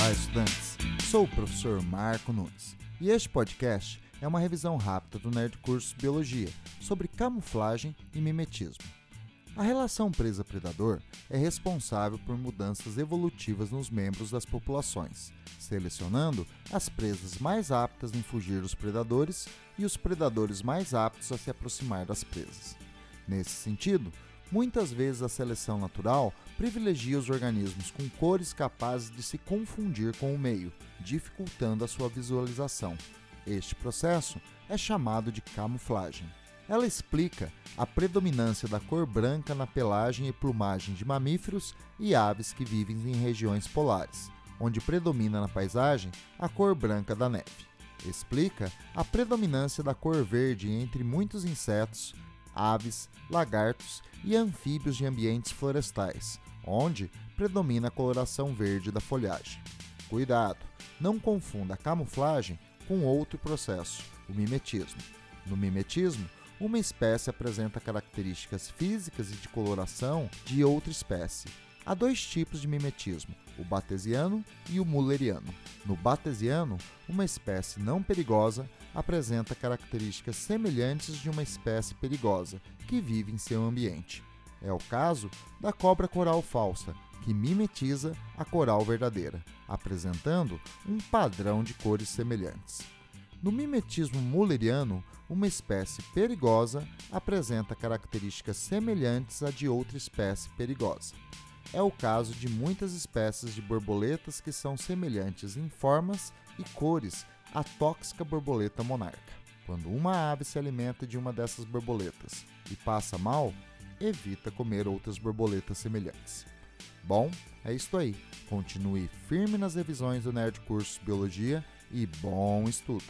Olá, estudantes! Sou o professor Marco Nunes e este podcast é uma revisão rápida do Nerd Curso Biologia sobre camuflagem e mimetismo. A relação presa-predador é responsável por mudanças evolutivas nos membros das populações, selecionando as presas mais aptas em fugir dos predadores e os predadores mais aptos a se aproximar das presas. Nesse sentido, Muitas vezes a seleção natural privilegia os organismos com cores capazes de se confundir com o meio, dificultando a sua visualização. Este processo é chamado de camuflagem. Ela explica a predominância da cor branca na pelagem e plumagem de mamíferos e aves que vivem em regiões polares, onde predomina na paisagem a cor branca da neve. Explica a predominância da cor verde entre muitos insetos, aves, lagartos e anfíbios de ambientes florestais, onde predomina a coloração verde da folhagem. Cuidado, não confunda a camuflagem com outro processo, o mimetismo. No mimetismo, uma espécie apresenta características físicas e de coloração de outra espécie. Há dois tipos de mimetismo, o batesiano e o mulleriano. No batesiano, uma espécie não perigosa apresenta características semelhantes de uma espécie perigosa que vive em seu ambiente. É o caso da cobra coral falsa, que mimetiza a coral verdadeira, apresentando um padrão de cores semelhantes. No mimetismo mulleriano, uma espécie perigosa apresenta características semelhantes à de outra espécie perigosa. É o caso de muitas espécies de borboletas que são semelhantes em formas e cores à tóxica borboleta monarca. Quando uma ave se alimenta de uma dessas borboletas e passa mal, evita comer outras borboletas semelhantes. Bom, é isso aí. Continue firme nas revisões do Nerd Curso Biologia e bom estudo!